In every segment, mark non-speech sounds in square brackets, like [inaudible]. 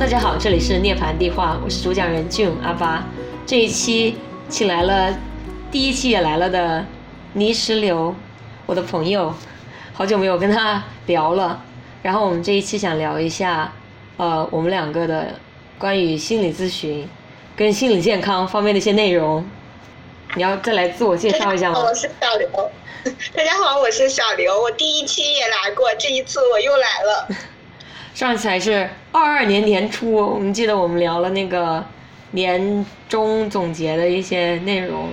大家好，这里是涅槃地话，我是主讲人俊阿巴。这一期请来了，第一期也来了的泥石流，我的朋友，好久没有跟他聊了。然后我们这一期想聊一下，呃，我们两个的关于心理咨询跟心理健康方面的一些内容。你要再来自我介绍一下吗？我是小刘。[laughs] 大家好，我是小刘。我第一期也来过，这一次我又来了。上一次还是二二年年初，我们记得我们聊了那个年终总结的一些内容。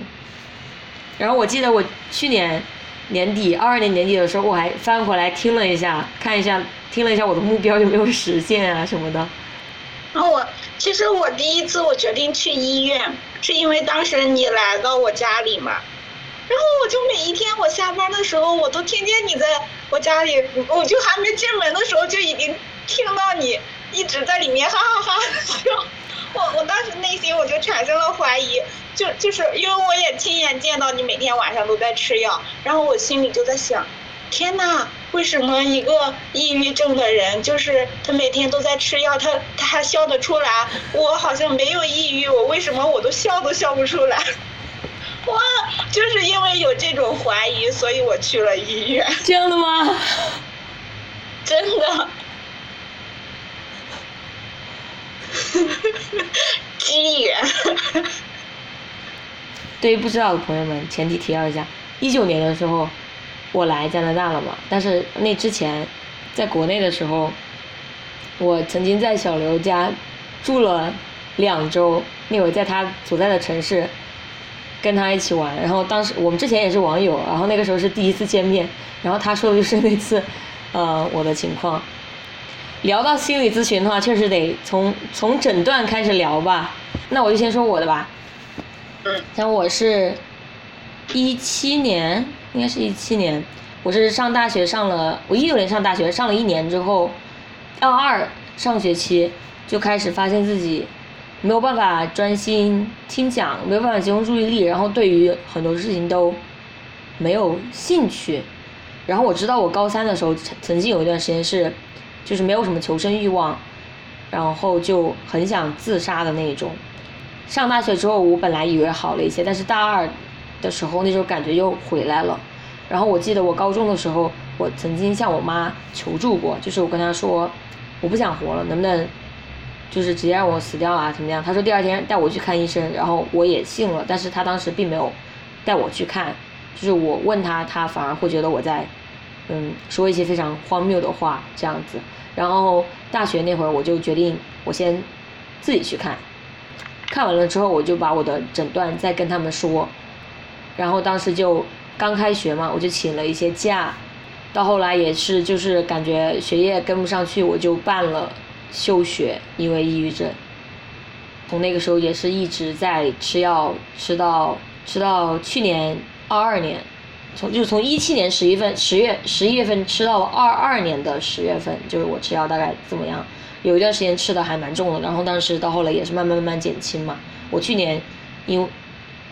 然后我记得我去年年底二二年年底的时候，我还翻回来听了一下，看一下听了一下我的目标有没有实现啊什么的。然后我其实我第一次我决定去医院，是因为当时你来到我家里嘛。然后我就每一天我下班的时候，我都听见你在我家里，我就还没进门的时候就已经。听到你一直在里面哈哈哈笑，[laughs] 我我当时内心我就产生了怀疑，就就是因为我也亲眼见到你每天晚上都在吃药，然后我心里就在想，天呐，为什么一个抑郁症的人，就是他每天都在吃药，他他还笑得出来，我好像没有抑郁，我为什么我都笑都笑不出来？[laughs] 哇，就是因为有这种怀疑，所以我去了医院。这样的吗？真的。[laughs] 机缘。[laughs] 对于不知道的朋友们，前提提要一下：一九年的时候，我来加拿大了嘛。但是那之前，在国内的时候，我曾经在小刘家住了两周。那会儿在他所在的城市，跟他一起玩。然后当时我们之前也是网友，然后那个时候是第一次见面。然后他说的就是那次，呃，我的情况。聊到心理咨询的话，确实得从从诊断开始聊吧。那我就先说我的吧。嗯。像我是，一七年，应该是一七年，我是上大学上了，我一六年上大学上了一年之后，二二上学期就开始发现自己没有办法专心听讲，没有办法集中注意力，然后对于很多事情都没有兴趣。然后我知道我高三的时候曾曾经有一段时间是。就是没有什么求生欲望，然后就很想自杀的那种。上大学之后，我本来以为好了一些，但是大二的时候那种感觉又回来了。然后我记得我高中的时候，我曾经向我妈求助过，就是我跟她说我不想活了，能不能就是直接让我死掉啊？怎么样？她说第二天带我去看医生，然后我也信了，但是她当时并没有带我去看，就是我问她，她反而会觉得我在嗯说一些非常荒谬的话这样子。然后大学那会儿，我就决定我先自己去看，看完了之后，我就把我的诊断再跟他们说。然后当时就刚开学嘛，我就请了一些假。到后来也是，就是感觉学业跟不上去，我就办了休学，因为抑郁症。从那个时候也是一直在吃药，吃到吃到去年二二年。从就是从一七年十一份十月十一月份吃到了二二年的十月份，就是我吃药大概怎么样？有一段时间吃的还蛮重的，然后当时到后来也是慢慢慢慢减轻嘛。我去年因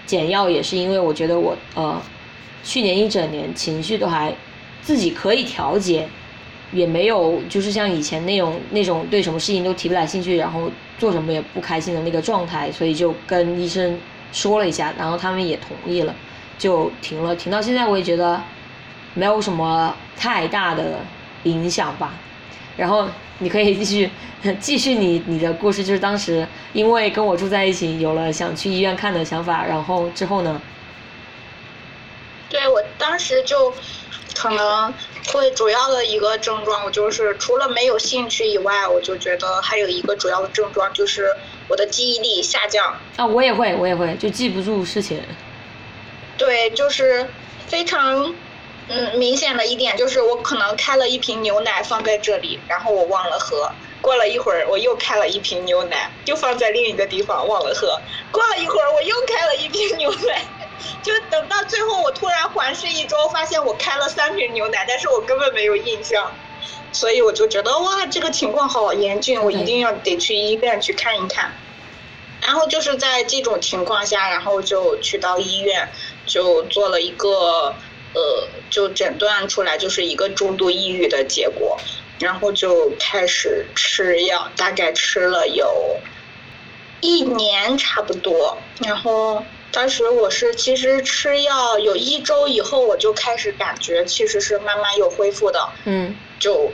减药也是因为我觉得我呃去年一整年情绪都还自己可以调节，也没有就是像以前那种那种对什么事情都提不来兴趣，然后做什么也不开心的那个状态，所以就跟医生说了一下，然后他们也同意了。就停了，停到现在我也觉得没有什么太大的影响吧。然后你可以继续继续你你的故事，就是当时因为跟我住在一起，有了想去医院看的想法，然后之后呢？对我当时就可能会主要的一个症状，我就是除了没有兴趣以外，我就觉得还有一个主要的症状就是我的记忆力下降。啊，我也会，我也会，就记不住事情。对，就是非常嗯明显的一点，就是我可能开了一瓶牛奶放在这里，然后我忘了喝。过了一会儿，我又开了一瓶牛奶，就放在另一个地方忘了喝。过了一会儿，我又开了一瓶牛奶，就等到最后，我突然环视一周，发现我开了三瓶牛奶，但是我根本没有印象。所以我就觉得哇，这个情况好严峻，我一定要得去医院去看一看。然后就是在这种情况下，然后就去到医院。就做了一个，呃，就诊断出来就是一个重度抑郁的结果，然后就开始吃药，大概吃了有一年差不多。然后当时我是其实吃药有一周以后，我就开始感觉其实是慢慢有恢复的。嗯就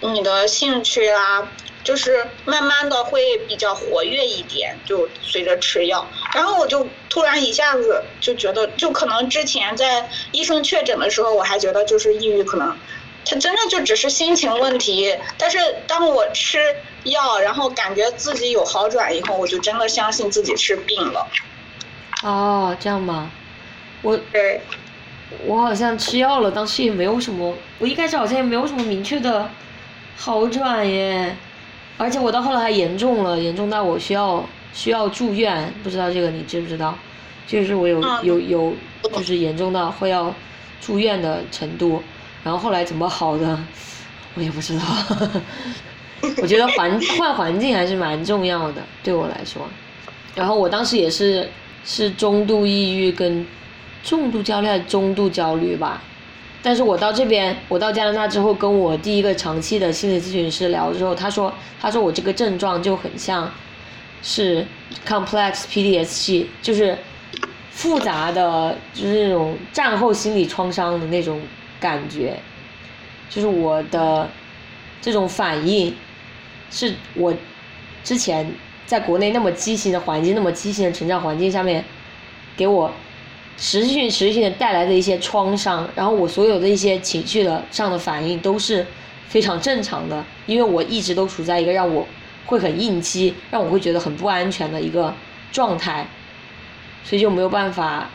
你的兴趣啊，就是慢慢的会比较活跃一点，就随着吃药。然后我就突然一下子就觉得，就可能之前在医生确诊的时候，我还觉得就是抑郁，可能他真的就只是心情问题。但是当我吃药，然后感觉自己有好转以后，我就真的相信自己是病了。哦，这样吗？我对，我好像吃药了，当时也没有什么，我一开始好像也没有什么明确的好转耶，而且我到后来还严重了，严重到我需要需要住院，不知道这个你知不知道？就是我有嗯有有，就是严重到会要住院的程度，然后后来怎么好的，[laughs] 我也不知道。[laughs] 我觉得环 [laughs] 换环境还是蛮重要的，对我来说。然后我当时也是是中度抑郁跟重度焦虑还是中度焦虑吧。但是我到这边，我到加拿大之后，跟我第一个长期的心理咨询师聊之后，他说，他说我这个症状就很像是 complex PTSD，就是复杂的，就是那种战后心理创伤的那种感觉，就是我的这种反应，是我之前在国内那么畸形的环境、那么畸形的成长环境下面，给我持续性、持续性的带来的一些创伤，然后我所有的一些情绪的上的反应都是非常正常的，因为我一直都处在一个让我会很应激、让我会觉得很不安全的一个状态，所以就没有办法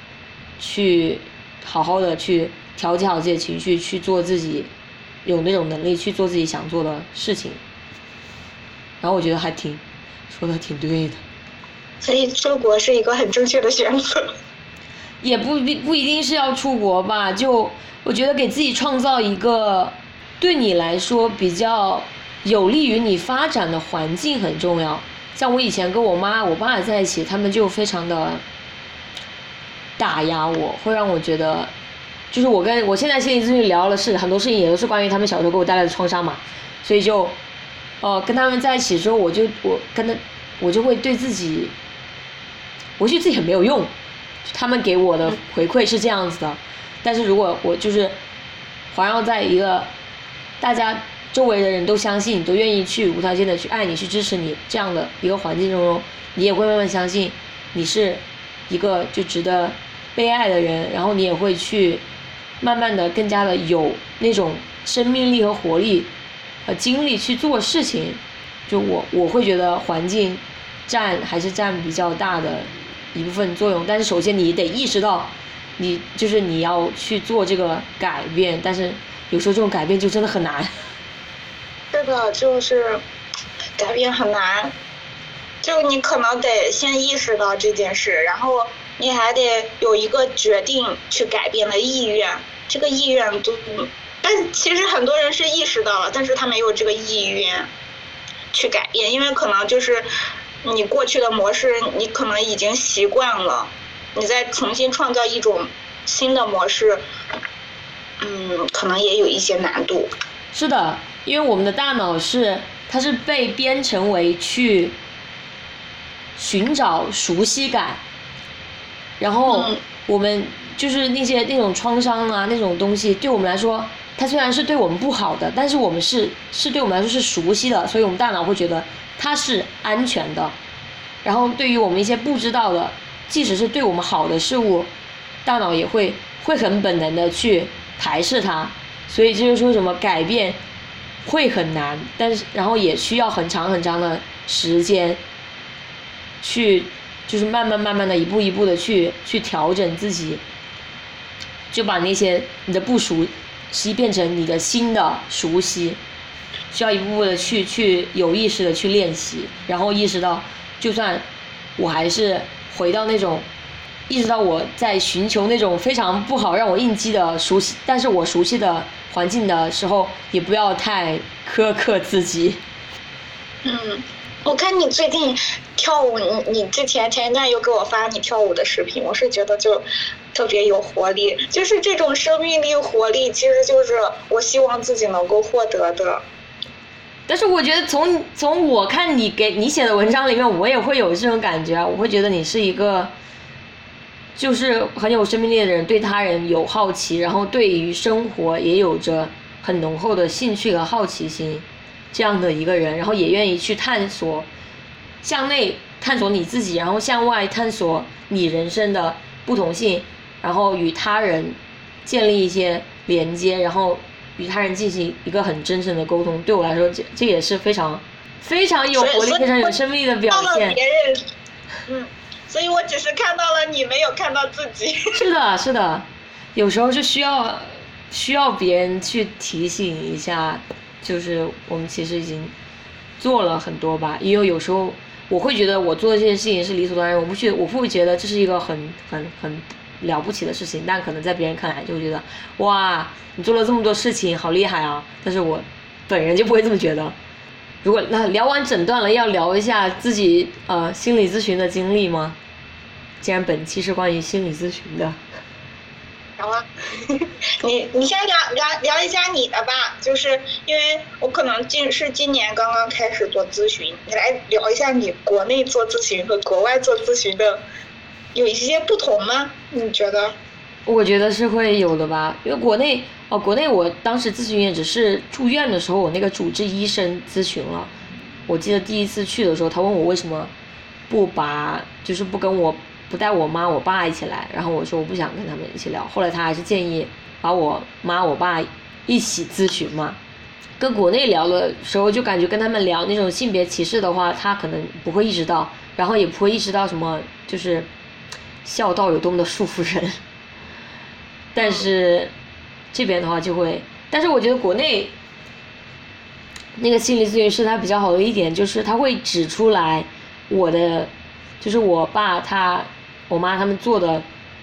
去好好的去调节好自己的情绪，去做自己有那种能力去做自己想做的事情。然后我觉得还挺说的挺对的。所以出国是一个很正确的选择。也不必不一定是要出国吧，就我觉得给自己创造一个对你来说比较有利于你发展的环境很重要。像我以前跟我妈、我爸在一起，他们就非常的打压我，会让我觉得，就是我跟我现在心理咨询聊的是很多事情，也都是关于他们小时候给我带来的创伤嘛，所以就，呃，跟他们在一起之后，我就我跟他，我就会对自己，我觉得自己很没有用。他们给我的回馈是这样子的，但是如果我就是环绕在一个大家周围的人都相信你，都愿意去无条件的去爱你、去支持你这样的一个环境中，你也会慢慢相信你是一个就值得被爱的人，然后你也会去慢慢的更加的有那种生命力和活力和精力去做事情。就我我会觉得环境占还是占比较大的。一部分作用，但是首先你得意识到，你就是你要去做这个改变，但是有时候这种改变就真的很难。是的，就是改变很难，就你可能得先意识到这件事，然后你还得有一个决定去改变的意愿，这个意愿都，但其实很多人是意识到了，但是他没有这个意愿去改变，因为可能就是。你过去的模式，你可能已经习惯了，你再重新创造一种新的模式，嗯，可能也有一些难度。是的，因为我们的大脑是，它是被编程为去寻找熟悉感，然后我们就是那些那种创伤啊那种东西，对我们来说，它虽然是对我们不好的，但是我们是是对我们来说是熟悉的，所以我们大脑会觉得。它是安全的，然后对于我们一些不知道的，即使是对我们好的事物，大脑也会会很本能的去排斥它，所以这就是说什么改变会很难，但是然后也需要很长很长的时间，去就是慢慢慢慢的一步一步的去去调整自己，就把那些你的不熟悉变成你的新的熟悉。需要一步步的去去有意识的去练习，然后意识到，就算我还是回到那种，意识到我在寻求那种非常不好让我应激的熟悉，但是我熟悉的环境的时候，也不要太苛刻自己。嗯，我看你最近跳舞，你你之前前一段又给我发你跳舞的视频，我是觉得就特别有活力，就是这种生命力、活力，其实就是我希望自己能够获得的。但是我觉得从从我看你给你写的文章里面，我也会有这种感觉啊，我会觉得你是一个，就是很有生命力的人，对他人有好奇，然后对于生活也有着很浓厚的兴趣和好奇心，这样的一个人，然后也愿意去探索，向内探索你自己，然后向外探索你人生的不同性，然后与他人建立一些连接，然后。与他人进行一个很真诚的沟通，对我来说，这这也是非常非常有活力、非常有生命力的表现。别人，嗯，所以我只是看到了你，没有看到自己。[laughs] [laughs] 是的，是的，有时候是需要需要别人去提醒一下，就是我们其实已经做了很多吧。因为有时候我会觉得我做的这件事情是理所当然，我不去，我不会觉得这是一个很很很。了不起的事情，但可能在别人看来就会觉得，哇，你做了这么多事情，好厉害啊！但是我本人就不会这么觉得。如果那聊完诊断了，要聊一下自己呃心理咨询的经历吗？既然本期是关于心理咨询的，好啊，[laughs] 你你先聊聊聊一下你的吧，就是因为我可能今是今年刚刚开始做咨询，你来聊一下你国内做咨询和国外做咨询的。有一些不同吗？你觉得？我觉得是会有的吧，因为国内哦，国内我当时咨询也只是住院的时候，我那个主治医生咨询了。我记得第一次去的时候，他问我为什么不把，就是不跟我不带我妈我爸一起来，然后我说我不想跟他们一起聊。后来他还是建议把我妈我爸一起咨询嘛。跟国内聊的时候，就感觉跟他们聊那种性别歧视的话，他可能不会意识到，然后也不会意识到什么就是。孝道有多么的束缚人，[laughs] 但是这边的话就会，但是我觉得国内那个心理咨询师他比较好的一点就是他会指出来我的，就是我爸他我妈他们做的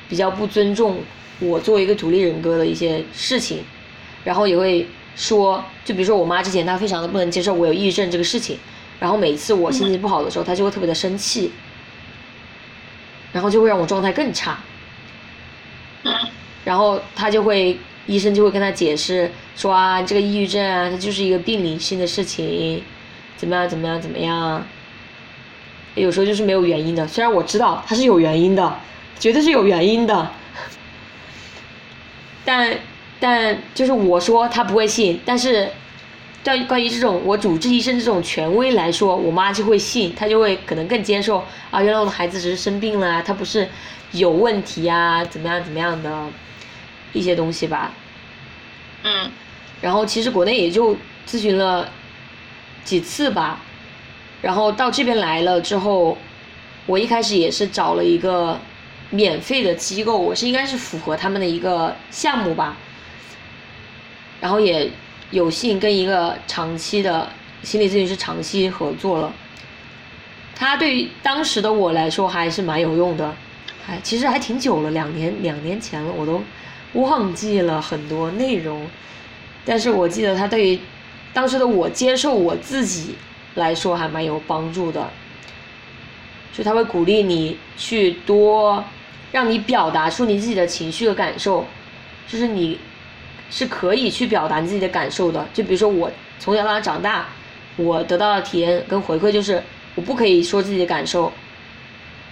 比较不尊重我作为一个独立人格的一些事情，然后也会说，就比如说我妈之前她非常的不能接受我有抑郁症这个事情，然后每次我心情不好的时候，她就会特别的生气。然后就会让我状态更差，然后他就会，医生就会跟他解释说啊，这个抑郁症啊，它就是一个病理性的事情，怎么样怎么样怎么样，有时候就是没有原因的，虽然我知道它是有原因的，绝对是有原因的，但但就是我说他不会信，但是。对关于这种我主治医生这种权威来说，我妈就会信，她就会可能更接受啊，原来我的孩子只是生病了，他不是有问题啊，怎么样怎么样的一些东西吧。嗯。然后其实国内也就咨询了几次吧，然后到这边来了之后，我一开始也是找了一个免费的机构，我是应该是符合他们的一个项目吧，然后也。有幸跟一个长期的心理咨询师长期合作了，他对于当时的我来说还是蛮有用的，还其实还挺久了，两年两年前了，我都忘记了很多内容，但是我记得他对于当时的我接受我自己来说还蛮有帮助的，就他会鼓励你去多让你表达出你自己的情绪和感受，就是你。是可以去表达你自己的感受的，就比如说我从小到大长大，我得到的体验跟回馈就是，我不可以说自己的感受，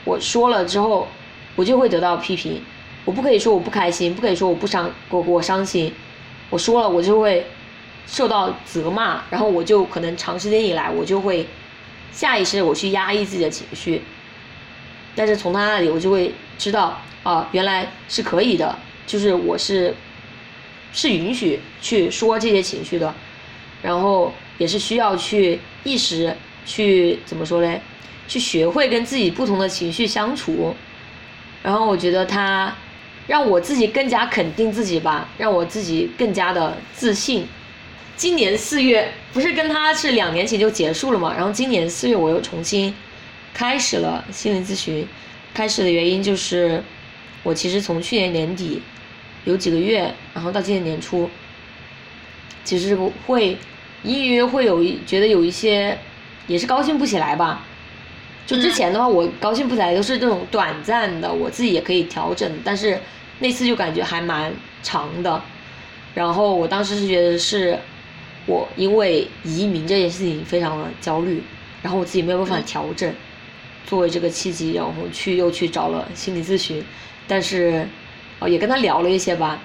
我说了之后，我就会得到批评，我不可以说我不开心，不可以说我不伤我我伤心，我说了我就会受到责骂，然后我就可能长时间以来我就会下意识我去压抑自己的情绪，但是从他那里我就会知道啊原来是可以的，就是我是。是允许去说这些情绪的，然后也是需要去意识去怎么说嘞？去学会跟自己不同的情绪相处。然后我觉得他让我自己更加肯定自己吧，让我自己更加的自信。今年四月不是跟他是两年前就结束了嘛？然后今年四月我又重新开始了心理咨询。开始的原因就是我其实从去年年底。有几个月，然后到今年年初，其实会隐隐约会有一觉得有一些，也是高兴不起来吧。就之前的话，我高兴不起来都是这种短暂的，我自己也可以调整。但是那次就感觉还蛮长的。然后我当时是觉得是，我因为移民这件事情非常的焦虑，然后我自己没有办法调整，作为这个契机，然后去又去找了心理咨询，但是哦也跟他聊了一些吧，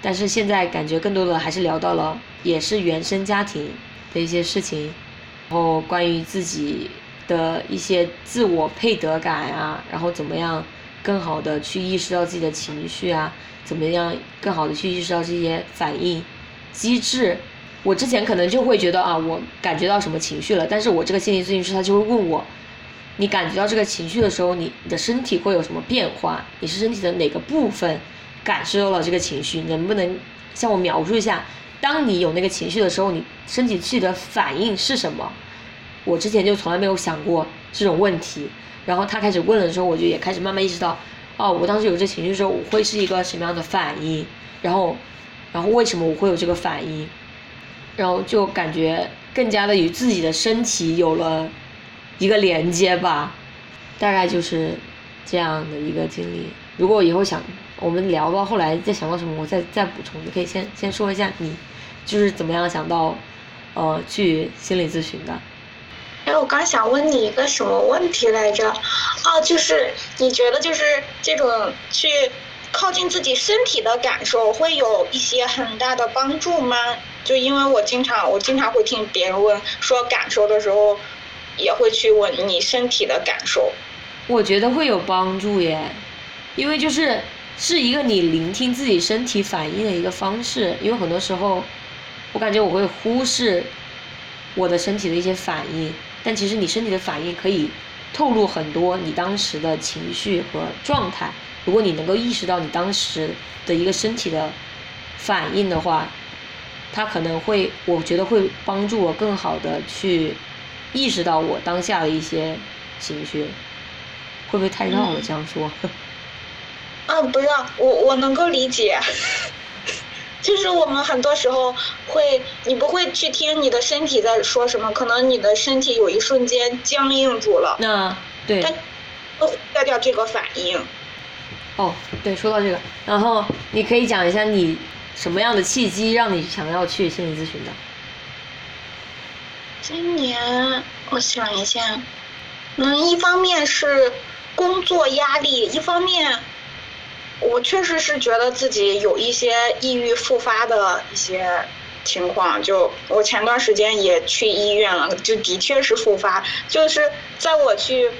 但是现在感觉更多的还是聊到了也是原生家庭的一些事情，然后关于自己的一些自我配得感啊，然后怎么样更好的去意识到自己的情绪啊，怎么样更好的去意识到这些反应机制。我之前可能就会觉得啊，我感觉到什么情绪了，但是我这个心理咨询师他就会问我，你感觉到这个情绪的时候，你你的身体会有什么变化？你是身体的哪个部分感受到了这个情绪？能不能向我描述一下，当你有那个情绪的时候，你身体自己的反应是什么？我之前就从来没有想过这种问题，然后他开始问的时候，我就也开始慢慢意识到，哦，我当时有这情绪的时候，我会是一个什么样的反应？然后，然后为什么我会有这个反应？然后就感觉更加的与自己的身体有了一个连接吧，大概就是这样的一个经历。如果以后想我们聊到后来再想到什么，我再再补充。你可以先先说一下你就是怎么样想到呃去心理咨询的。哎，我刚想问你一个什么问题来着？哦，就是你觉得就是这种去靠近自己身体的感受会有一些很大的帮助吗？就因为我经常我经常会听别人问说感受的时候，也会去问你身体的感受。我觉得会有帮助耶，因为就是是一个你聆听自己身体反应的一个方式。因为很多时候，我感觉我会忽视我的身体的一些反应，但其实你身体的反应可以透露很多你当时的情绪和状态。如果你能够意识到你当时的一个身体的反应的话，它可能会，我觉得会帮助我更好的去意识到我当下的一些情绪。会不会太绕了？这样说？[laughs] 啊，不绕，我我能够理解。就是我们很多时候会，你不会去听你的身体在说什么，可能你的身体有一瞬间僵硬住了。那对。但忽略掉这个反应。哦，对，说到这个，然后你可以讲一下你什么样的契机让你想要去心理咨询的？今年我想一下，嗯，一方面是。工作压力，一方面，我确实是觉得自己有一些抑郁复发的一些情况。就我前段时间也去医院了，就的确是复发。就是在我去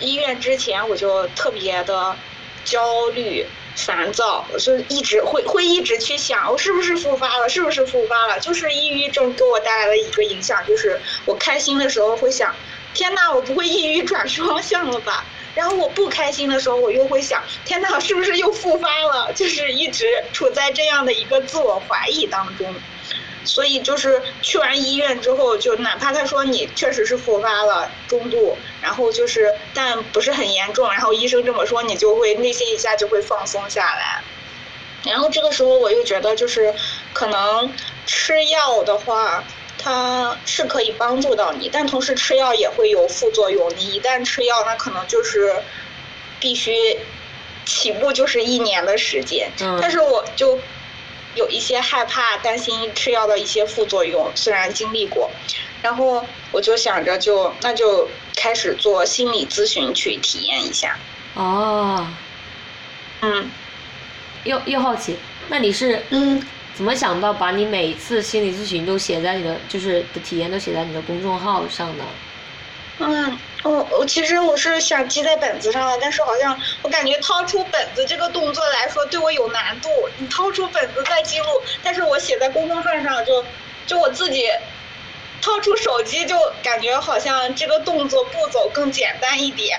医院之前，我就特别的焦虑、烦躁，我就一直会会一直去想，我是不是复发了？是不是复发了？就是抑郁症给我带来的一个影响，就是我开心的时候会想，天呐，我不会抑郁转双向了吧？然后我不开心的时候，我又会想，天哪，是不是又复发了？[laughs] 就是一直处在这样的一个自我怀疑当中。所以就是去完医院之后，就哪怕他说你确实是复发了中度，然后就是但不是很严重，然后医生这么说，你就会内心一下就会放松下来。然后这个时候我又觉得就是可能吃药的话。它是可以帮助到你，但同时吃药也会有副作用。你一旦吃药，那可能就是必须起步就是一年的时间。但是我就有一些害怕、担心吃药的一些副作用，虽然经历过，然后我就想着就那就开始做心理咨询去体验一下。哦，嗯，又又好奇，那你是嗯。怎么想到把你每次心理咨询都写在你的，就是的体验都写在你的公众号上呢？嗯，我我其实我是想记在本子上的，但是好像我感觉掏出本子这个动作来说对我有难度。你掏出本子再记录，但是我写在公众号上就就我自己掏出手机就感觉好像这个动作步骤更简单一点。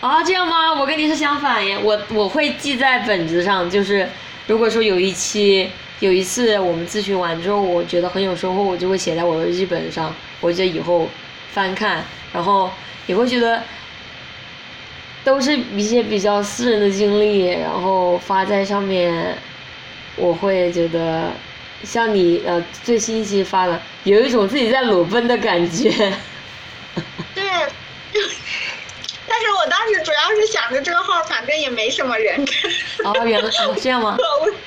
啊，这样吗？我跟你是相反耶，我我会记在本子上，就是。如果说有一期有一次我们咨询完之后，我觉得很有收获，我就会写在我的日记本上。我觉得以后翻看，然后也会觉得都是一些比较私人的经历，然后发在上面，我会觉得像你呃最新一期发的，有一种自己在裸奔的感觉。对。但是我当时主要是想着这个号反正也没什么人看。哦，原来这样吗？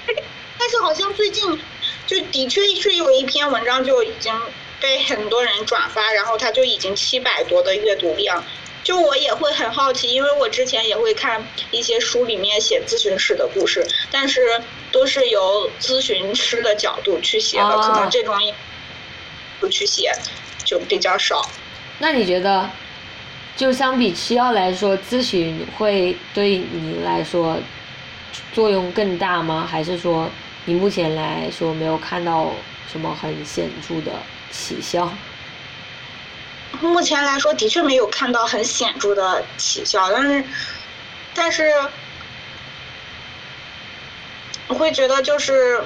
[laughs] 但是好像最近就的确是有一篇文章就已经被很多人转发，然后它就已经七百多的阅读量。就我也会很好奇，因为我之前也会看一些书里面写咨询师的故事，但是都是由咨询师的角度去写的，可能这种不去写就比较少。那你觉得，就相比吃药来说，咨询会对你来说作用更大吗？还是说你目前来说没有看到什么很显著的起效？目前来说，的确没有看到很显著的起效，但是，但是，我会觉得就是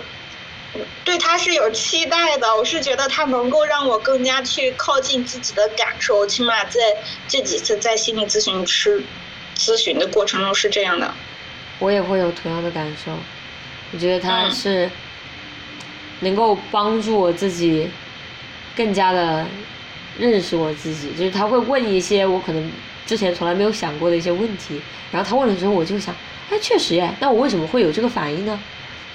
对他是有期待的。我是觉得他能够让我更加去靠近自己的感受，起码在这几次在心理咨询师咨询的过程中是这样的。我也会有同样的感受，我觉得他是能够帮助我自己更加的。认识我自己，就是他会问一些我可能之前从来没有想过的一些问题，然后他问了之后，我就想，哎，确实耶，那我为什么会有这个反应呢？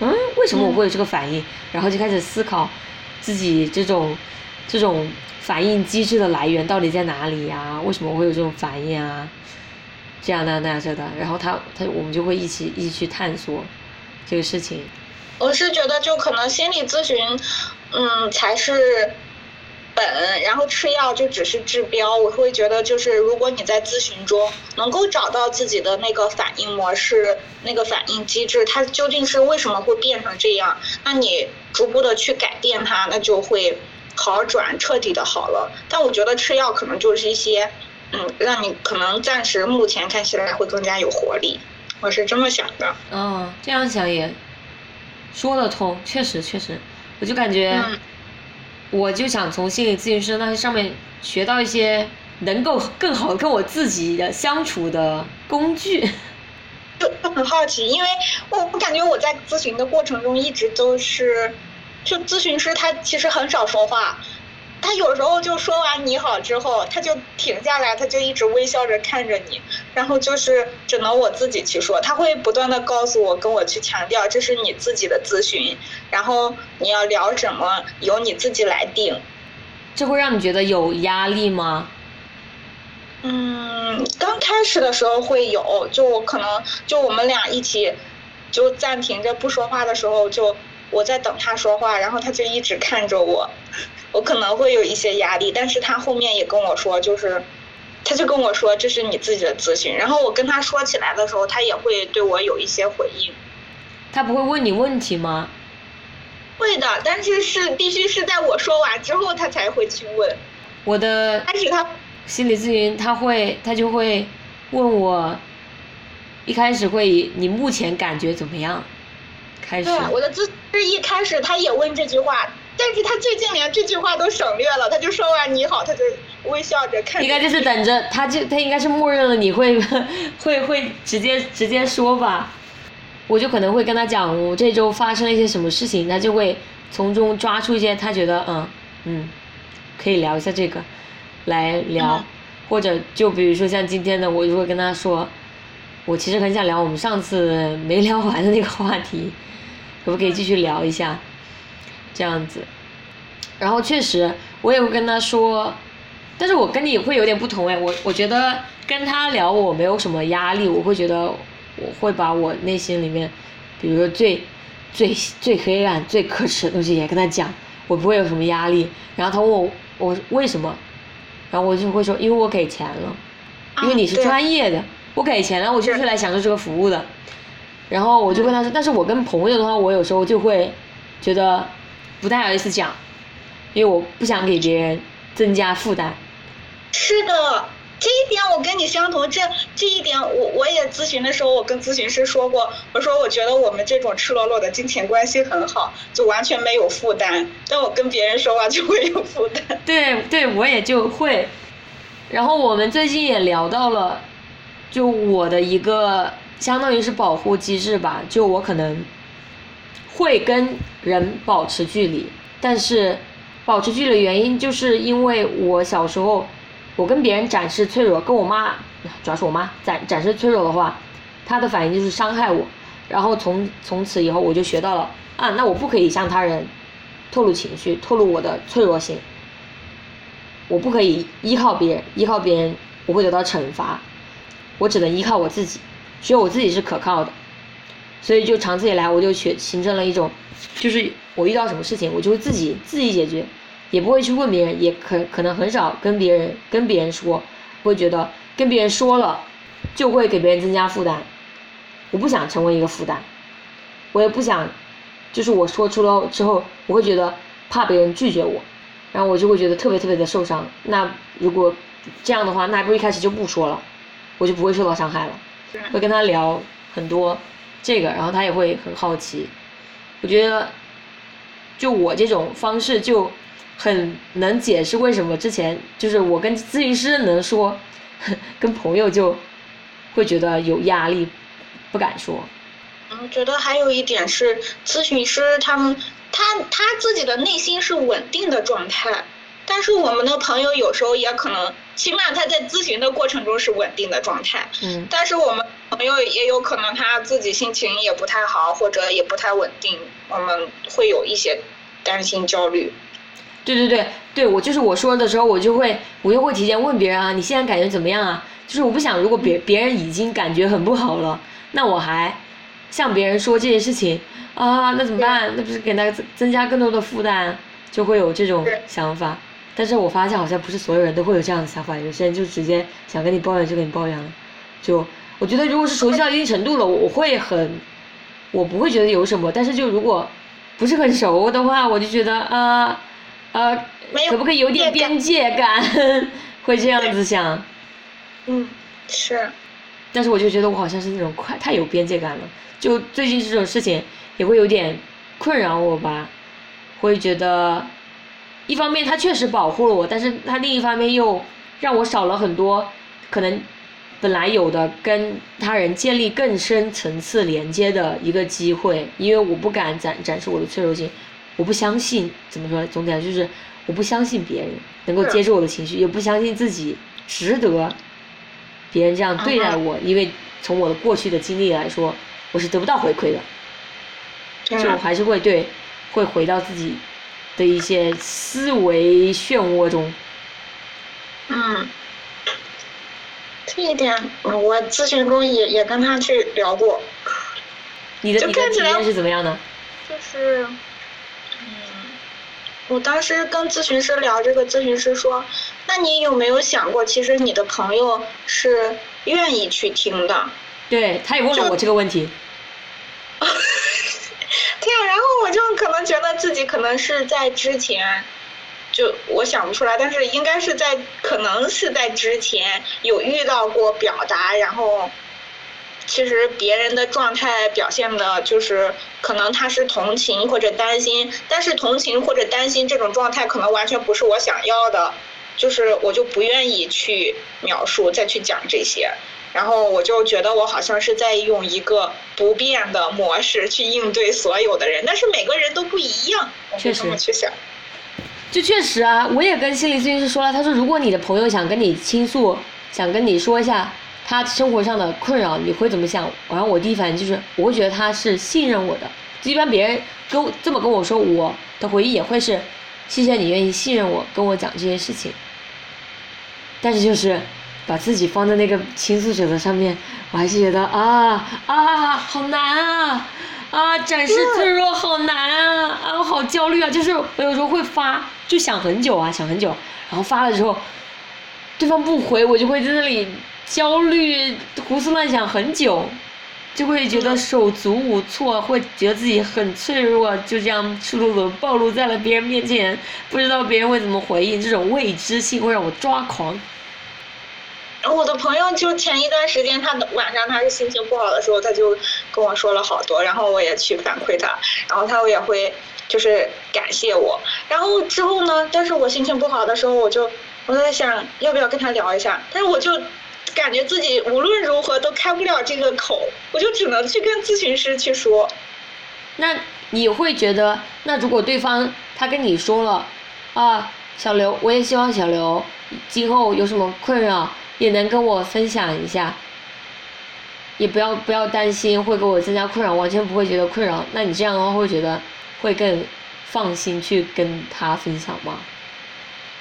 嗯，为什么我会有这个反应？然后就开始思考自己这种这种反应机制的来源到底在哪里呀？为什么我会有这种反应啊？这样那样那样这的，然后他他我们就会一起一起去探索这个事情。我是觉得，就可能心理咨询，嗯，才是。本，然后吃药就只是治标。我会觉得，就是如果你在咨询中能够找到自己的那个反应模式、那个反应机制，它究竟是为什么会变成这样，那你逐步的去改变它，那就会好转，彻底的好了。但我觉得吃药可能就是一些，嗯，让你可能暂时目前看起来会更加有活力。我是这么想的。嗯，这样想也说得通，确实确实，我就感觉。我就想从心理咨询师那上面学到一些能够更好跟我自己的相处的工具。就很好奇，因为我我感觉我在咨询的过程中一直都是，就咨询师他其实很少说话。他有时候就说完你好之后，他就停下来，他就一直微笑着看着你，然后就是只能我自己去说。他会不断的告诉我，跟我去强调，这是你自己的咨询，然后你要聊什么由你自己来定。这会让你觉得有压力吗？嗯，刚开始的时候会有，就可能就我们俩一起就暂停着不说话的时候，就我在等他说话，然后他就一直看着我。[laughs] 我可能会有一些压力，但是他后面也跟我说，就是，他就跟我说这是你自己的咨询，然后我跟他说起来的时候，他也会对我有一些回应。他不会问你问题吗？会的，但是是必须是在我说完之后他才会去问。我的。开始他心理咨询他会他就会问我，一开始会以你目前感觉怎么样开始。对，我的咨是一开始他也问这句话。但是他最近连这句话都省略了，他就说完你好，他就微笑着看。应该就是等着，他就他应该是默认了你会 [laughs] 会会直接直接说吧，我就可能会跟他讲我这周发生了一些什么事情，他就会从中抓出一些他觉得嗯嗯可以聊一下这个来聊，或者就比如说像今天的我就会跟他说，我其实很想聊我们上次没聊完的那个话题，[laughs] 可不可以继续聊一下？这样子，然后确实我也会跟他说，但是我跟你会有点不同哎，我我觉得跟他聊我没有什么压力，我会觉得我会把我内心里面，比如说最最最黑暗、最可耻的东西也跟他讲，我不会有什么压力。然后他问我我为什么，然后我就会说因为我给钱了，因为你是专业的，我给钱了，我就是来享受这个服务的。然后我就跟他说，但是我跟朋友的话，我有时候就会觉得。不太好意思讲，因为我不想给别人增加负担。是的，这一点我跟你相同。这这一点，我我也咨询的时候，我跟咨询师说过，我说我觉得我们这种赤裸裸的金钱关系很好，就完全没有负担。但我跟别人说话就会有负担。对对，我也就会。然后我们最近也聊到了，就我的一个相当于是保护机制吧，就我可能。会跟人保持距离，但是保持距离的原因就是因为我小时候，我跟别人展示脆弱，跟我妈，主要是我妈展展示脆弱的话，她的反应就是伤害我，然后从从此以后我就学到了啊，那我不可以向他人透露情绪，透露我的脆弱性。我不可以依靠别人，依靠别人我会得到惩罚，我只能依靠我自己，只有我自己是可靠的。所以就长此以来，我就学形成了一种，就是我遇到什么事情，我就会自己自己解决，也不会去问别人，也可可能很少跟别人跟别人说，会觉得跟别人说了，就会给别人增加负担。我不想成为一个负担，我也不想，就是我说出了之后，我会觉得怕别人拒绝我，然后我就会觉得特别特别的受伤。那如果这样的话，那不如一开始就不说了，我就不会受到伤害了。会跟他聊很多这个，然后他也会很好奇。我觉得，就我这种方式就很能解释为什么之前就是我跟咨询师能说，[laughs] 跟朋友就会觉得有压力。不敢说。嗯，觉得还有一点是，咨询师他们他他自己的内心是稳定的状态，但是我们的朋友有时候也可能，起码他在咨询的过程中是稳定的状态。嗯。但是我们朋友也有可能他自己心情也不太好，或者也不太稳定，我们会有一些担心焦虑。对对对对，我就是我说的时候，我就会我就会提前问别人啊，你现在感觉怎么样啊？就是我不想，如果别别人已经感觉很不好了。那我还向别人说这些事情啊，那怎么办？那不是给他增增加更多的负担，就会有这种想法。但是我发现好像不是所有人都会有这样的想法，有些人就直接想跟你抱怨就跟你抱怨了。就我觉得如果是熟悉到一定程度了，我会很，我不会觉得有什么。但是就如果不是很熟的话，我就觉得啊啊，可不可以有点边界感？[laughs] 会这样子想。嗯，是。但是我就觉得我好像是那种快太有边界感了，就最近这种事情也会有点困扰我吧，会觉得一方面他确实保护了我，但是他另一方面又让我少了很多可能本来有的跟他人建立更深层次连接的一个机会，因为我不敢展展示我的脆弱性，我不相信怎么说，总体来就是我不相信别人能够接受我的情绪，也不相信自己值得。别人这样对待我，因为从我的过去的经历来说，我是得不到回馈的，就我还是会对，会回到自己的一些思维漩涡中。嗯，这一点我咨询中也也跟他去聊过。你的你的体验是怎么样的？就是。嗯我当时跟咨询师聊这个，咨询师说：“那你有没有想过，其实你的朋友是愿意去听的？”对，他也问了我这个问题。[laughs] [laughs] 对啊，然后我就可能觉得自己可能是在之前，就我想不出来，但是应该是在，可能是在之前有遇到过表达，然后。其实别人的状态表现的就是，可能他是同情或者担心，但是同情或者担心这种状态可能完全不是我想要的，就是我就不愿意去描述再去讲这些，然后我就觉得我好像是在用一个不变的模式去应对所有的人，但是每个人都不一样，确实。去想。就确实啊，我也跟心理咨询师说了，他说如果你的朋友想跟你倾诉，想跟你说一下。他生活上的困扰，你会怎么想？然后我第一反应就是，我会觉得他是信任我的。一般别人跟这么跟我说，我的回应也会是，谢谢你愿意信任我，跟我讲这些事情。但是就是把自己放在那个倾诉者的上面，我还是觉得啊啊，好难啊啊，展示脆弱好难啊啊，我好焦虑啊！就是我有时候会发，就想很久啊，想很久，然后发了之后，对方不回，我就会在那里。焦虑，胡思乱想很久，就会觉得手足无措，会觉得自己很脆弱，就这样赤裸裸暴露在了别人面前，不知道别人会怎么回应，这种未知性会让我抓狂。我的朋友就前一段时间，他晚上他是心情不好的时候，他就跟我说了好多，然后我也去反馈他，然后他也会就是感谢我，然后之后呢，但是我心情不好的时候，我就我在想要不要跟他聊一下，但是我就。感觉自己无论如何都开不了这个口，我就只能去跟咨询师去说。那你会觉得，那如果对方他跟你说了，啊，小刘，我也希望小刘今后有什么困扰也能跟我分享一下，也不要不要担心会给我增加困扰，完全不会觉得困扰。那你这样的话会觉得会更放心去跟他分享吗？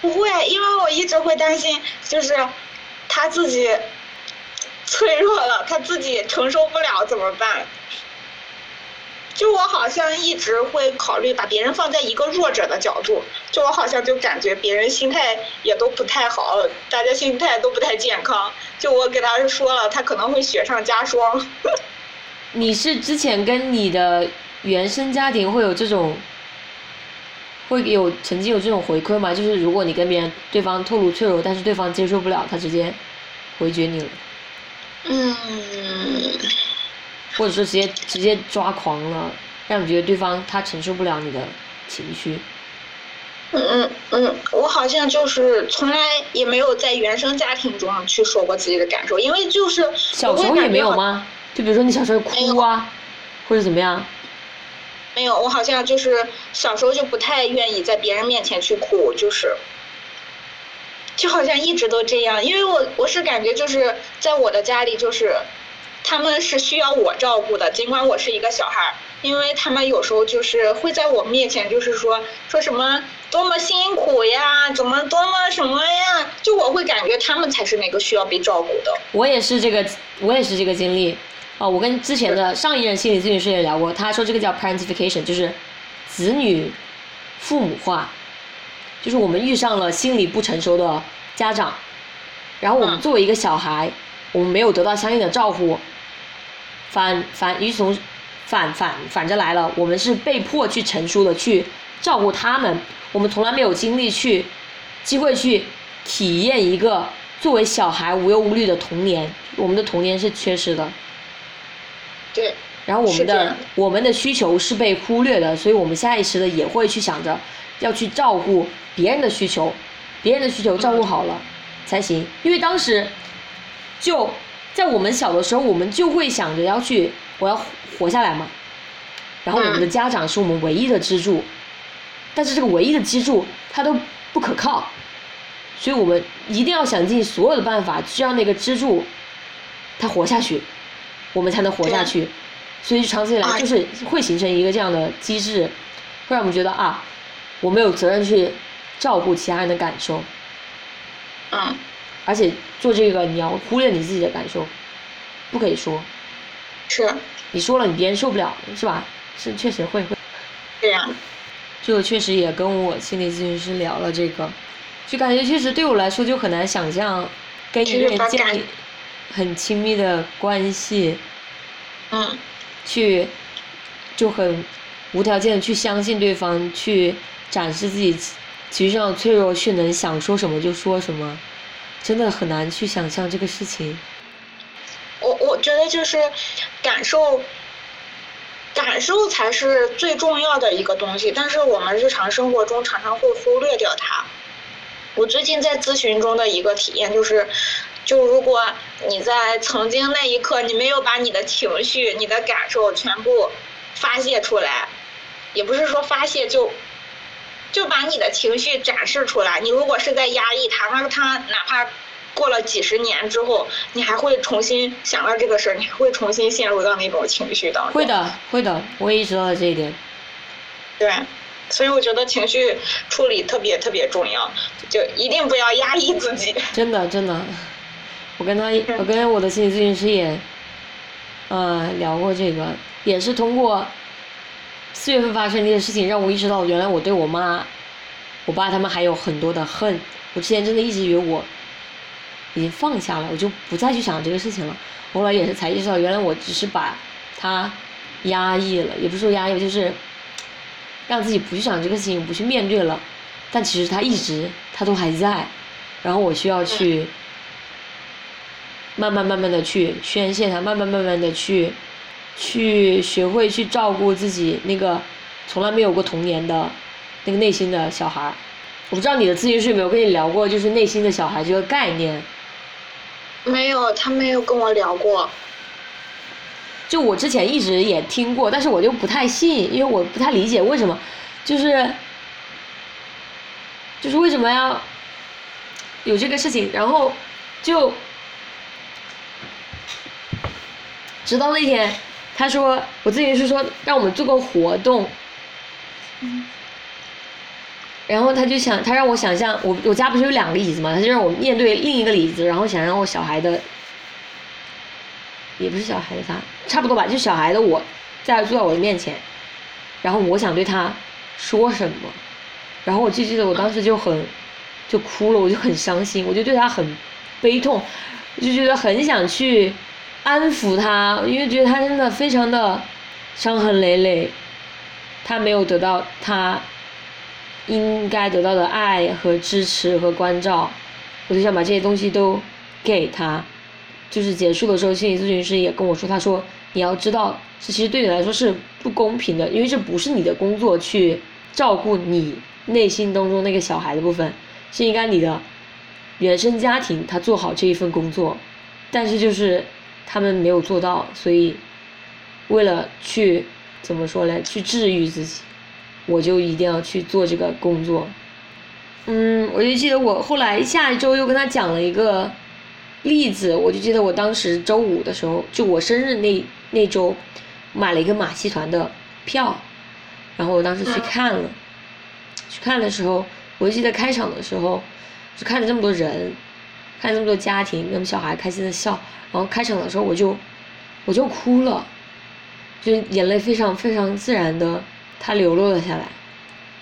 不会，因为我一直会担心，就是他自己脆弱了，他自己承受不了怎么办？就我好像一直会考虑把别人放在一个弱者的角度，就我好像就感觉别人心态也都不太好，大家心态都不太健康。就我给他说了，他可能会雪上加霜。[laughs] 你是之前跟你的原生家庭会有这种？会有曾经有这种回馈吗？就是如果你跟别人对方透露脆弱，但是对方接受不了，他直接回绝你了。嗯。或者说直接直接抓狂了，让你觉得对方他承受不了你的情绪。嗯嗯嗯，我好像就是从来也没有在原生家庭中去说过自己的感受，因为就是小时候也没有吗？就比如说你小时候哭啊，或者怎么样？没有，我好像就是小时候就不太愿意在别人面前去哭，就是，就好像一直都这样，因为我我是感觉就是在我的家里就是，他们是需要我照顾的，尽管我是一个小孩儿，因为他们有时候就是会在我面前就是说说什么多么辛苦呀，怎么多么什么呀，就我会感觉他们才是那个需要被照顾的。我也是这个，我也是这个经历。哦，我跟之前的上一任心理咨询师也聊过，他说这个叫 parentification，就是子女父母化，就是我们遇上了心理不成熟的家长，然后我们作为一个小孩，我们没有得到相应的照顾，反反与从反反反着来了，我们是被迫去成熟的去照顾他们，我们从来没有精力去机会去体验一个作为小孩无忧无虑的童年，我们的童年是缺失的。对，然后我们的我们的需求是被忽略的，所以我们下意识的也会去想着要去照顾别人的需求，别人的需求照顾好了才行。因为当时就在我们小的时候，我们就会想着要去我要活下来嘛。然后我们的家长是我们唯一的支柱，但是这个唯一的支柱它都不可靠，所以我们一定要想尽所有的办法去让那个支柱它活下去。我们才能活下去，所以长期以来就是会形成一个这样的机制，会让我们觉得啊，我们有责任去照顾其他人的感受，嗯，而且做这个你要忽略你自己的感受，不可以说，是，你说了你别人受不了是吧？是确实会会，对呀，就确实也跟我心理咨询师聊了这个，就感觉确实对我来说就很难想象跟一个人建立。很亲密的关系，嗯，去就很无条件的去相信对方，去展示自己情绪上的脆弱，去能想说什么就说什么，真的很难去想象这个事情。我我觉得就是感受，感受才是最重要的一个东西，但是我们日常生活中常常会忽略掉它。我最近在咨询中的一个体验就是。就如果你在曾经那一刻，你没有把你的情绪、你的感受全部发泄出来，也不是说发泄就就把你的情绪展示出来。你如果是在压抑它，那它哪怕过了几十年之后，你还会重新想到这个事儿，你还会重新陷入到那种情绪当中。会的，会的，我也意识到了这一点。对，所以我觉得情绪处理特别特别重要，就一定不要压抑自己。真的，真的。我跟他，我跟我的心理咨询师也，呃，聊过这个，也是通过四月份发生这件事情，让我意识到原来我对我妈、我爸他们还有很多的恨。我之前真的一直以为我已经放下了，我就不再去想这个事情了。后来也是才意识到，原来我只是把他压抑了，也不是说压抑，就是让自己不去想这个事情，不去面对了。但其实他一直，他都还在，然后我需要去。慢慢慢慢的去宣泄它，慢慢慢慢的去，去学会去照顾自己那个从来没有过童年的那个内心的小孩儿。我不知道你的咨询师有没有跟你聊过，就是内心的小孩这个概念。没有，他没有跟我聊过。就我之前一直也听过，但是我就不太信，因为我不太理解为什么，就是，就是为什么要有这个事情，然后就。直到那天，他说我咨询师说让我们做个活动，然后他就想，他让我想象，我我家不是有两个椅子嘛，他就让我面对另一个椅子，然后想让我小孩的，也不是小孩的他，差不多吧，就小孩的我，在坐在我的面前，然后我想对他说什么，然后我就记得我当时就很就哭了，我就很伤心，我就对他很悲痛，我就觉得很想去安抚他，因为觉得他真的非常的伤痕累累，他没有得到他。应该得到的爱和支持和关照，我就想把这些东西都给他。就是结束的时候，心理咨询师也跟我说，他说你要知道，这其实对你来说是不公平的，因为这不是你的工作去照顾你内心当中那个小孩的部分，是应该你的原生家庭他做好这一份工作，但是就是他们没有做到，所以为了去怎么说呢？去治愈自己。我就一定要去做这个工作，嗯，我就记得我后来下一周又跟他讲了一个例子，我就记得我当时周五的时候，就我生日那那周，买了一个马戏团的票，然后我当时去看了，去看的时候，我就记得开场的时候，就看着这么多人，看那么多家庭，那么小孩开心的笑，然后开场的时候我就我就哭了，就眼泪非常非常自然的。他流落了下来，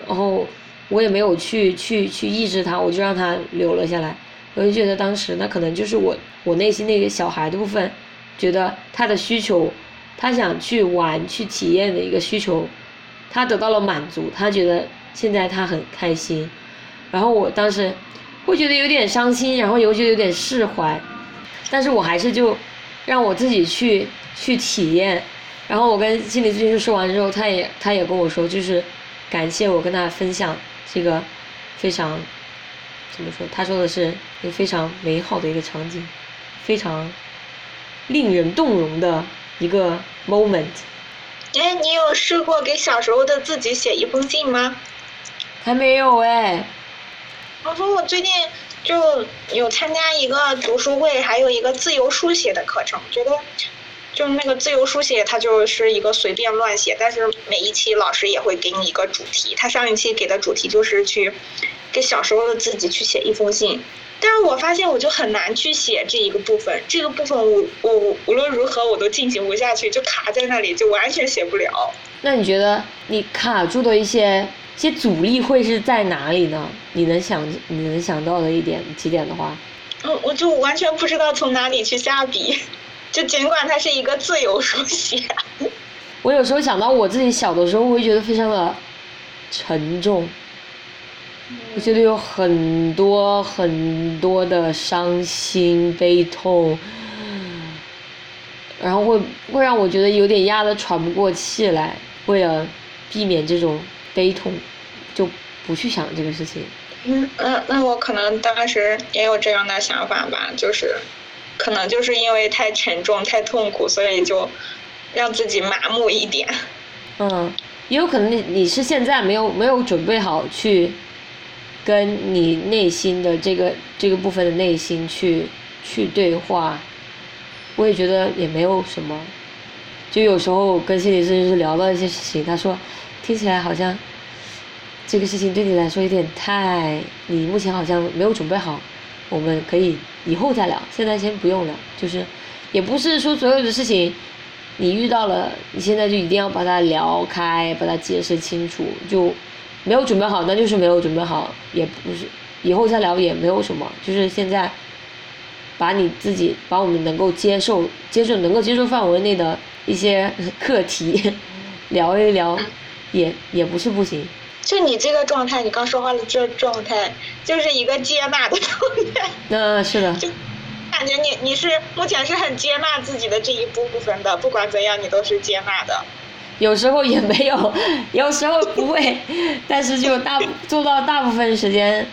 然后我也没有去去去抑制他，我就让他流了下来。我就觉得当时那可能就是我我内心那个小孩的部分，觉得他的需求，他想去玩去体验的一个需求，他得到了满足，他觉得现在他很开心。然后我当时会觉得有点伤心，然后又觉得有点释怀，但是我还是就让我自己去去体验。然后我跟心理咨询师说完之后，他也他也跟我说，就是感谢我跟他分享这个非常怎么说？他说的是一个非常美好的一个场景，非常令人动容的一个 moment。哎，你有试过给小时候的自己写一封信吗？还没有哎。我说我最近就有参加一个读书会，还有一个自由书写的课程，觉得。就是那个自由书写，它就是一个随便乱写，但是每一期老师也会给你一个主题。他上一期给的主题就是去给小时候的自己去写一封信，但是我发现我就很难去写这一个部分，这个部分我我无论如何我都进行不下去，就卡在那里，就完全写不了。那你觉得你卡住的一些些阻力会是在哪里呢？你能想你能想到的一点几点的话？嗯，我就完全不知道从哪里去下笔。[laughs] 就尽管它是一个自由书写，[laughs] 我有时候想到我自己小的时候，我会觉得非常的沉重，我觉得有很多很多的伤心悲痛，然后会会让我觉得有点压得喘不过气来。为了避免这种悲痛，就不去想这个事情。嗯那，那我可能当时也有这样的想法吧，就是。可能就是因为太沉重、太痛苦，所以就让自己麻木一点。嗯，也有可能你你是现在没有没有准备好去跟你内心的这个这个部分的内心去去对话。我也觉得也没有什么，就有时候跟心理咨询师聊到一些事情，他说听起来好像这个事情对你来说有点太，你目前好像没有准备好。我们可以以后再聊，现在先不用聊。就是，也不是说所有的事情，你遇到了，你现在就一定要把它聊开，把它解释清楚。就没有准备好，那就是没有准备好，也不是以后再聊也没有什么。就是现在，把你自己，把我们能够接受、接受能够接受范围内的一些课题 [laughs] 聊一聊，也也不是不行。就你这个状态，你刚说话的这状态，就是一个接纳的状态。嗯，是的。就感觉你你是目前是很接纳自己的这一部分的，不管怎样，你都是接纳的。有时候也没有，有时候不会，[laughs] 但是就大做到大部分时间，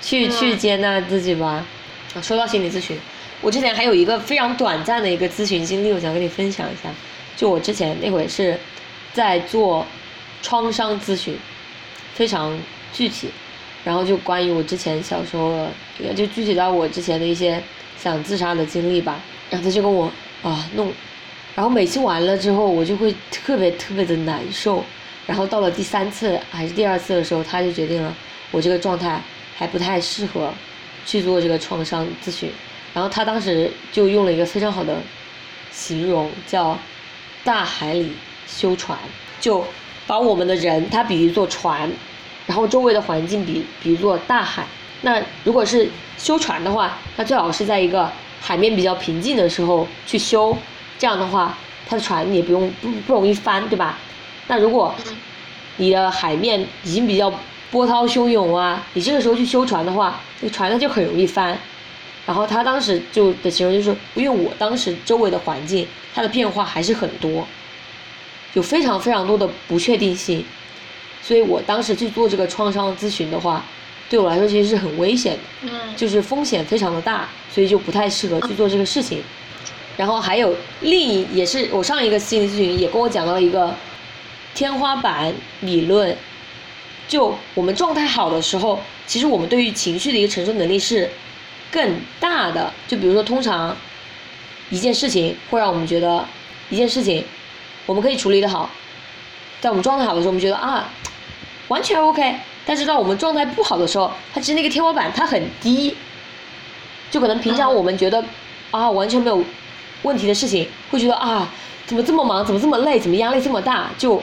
去去接纳自己吧。啊，说到心理咨询，我之前还有一个非常短暂的一个咨询经历，我想跟你分享一下。就我之前那会是在做创伤咨询。非常具体，然后就关于我之前小时候，就具体到我之前的一些想自杀的经历吧。然后他就跟我啊弄，然后每次完了之后，我就会特别特别的难受，然后到了第三次还是第二次的时候，他就决定了我这个状态还不太适合去做这个创伤咨询。然后他当时就用了一个非常好的形容，叫“大海里修船”，就把我们的人他比喻作船，然后周围的环境比比喻作大海。那如果是修船的话，那最好是在一个海面比较平静的时候去修，这样的话，它的船也不用不不容易翻，对吧？那如果你的海面已经比较波涛汹涌啊，你这个时候去修船的话，那船它就很容易翻。然后他当时就的形容就是，因为我当时周围的环境它的变化还是很多，有非常非常多的不确定性，所以我当时去做这个创伤咨询的话，对我来说其实是很危险的，嗯，就是风险非常的大，所以就不太适合去做这个事情。然后还有另一也是我上一个心理咨询也跟我讲到了一个天花板理论，就我们状态好的时候，其实我们对于情绪的一个承受能力是。更大的，就比如说，通常一件事情会让我们觉得一件事情我们可以处理的好，在我们状态好的时候，我们觉得啊完全 OK。但是到我们状态不好的时候，它其实那个天花板它很低，就可能平常我们觉得啊完全没有问题的事情，会觉得啊怎么这么忙，怎么这么累，怎么压力这么大，就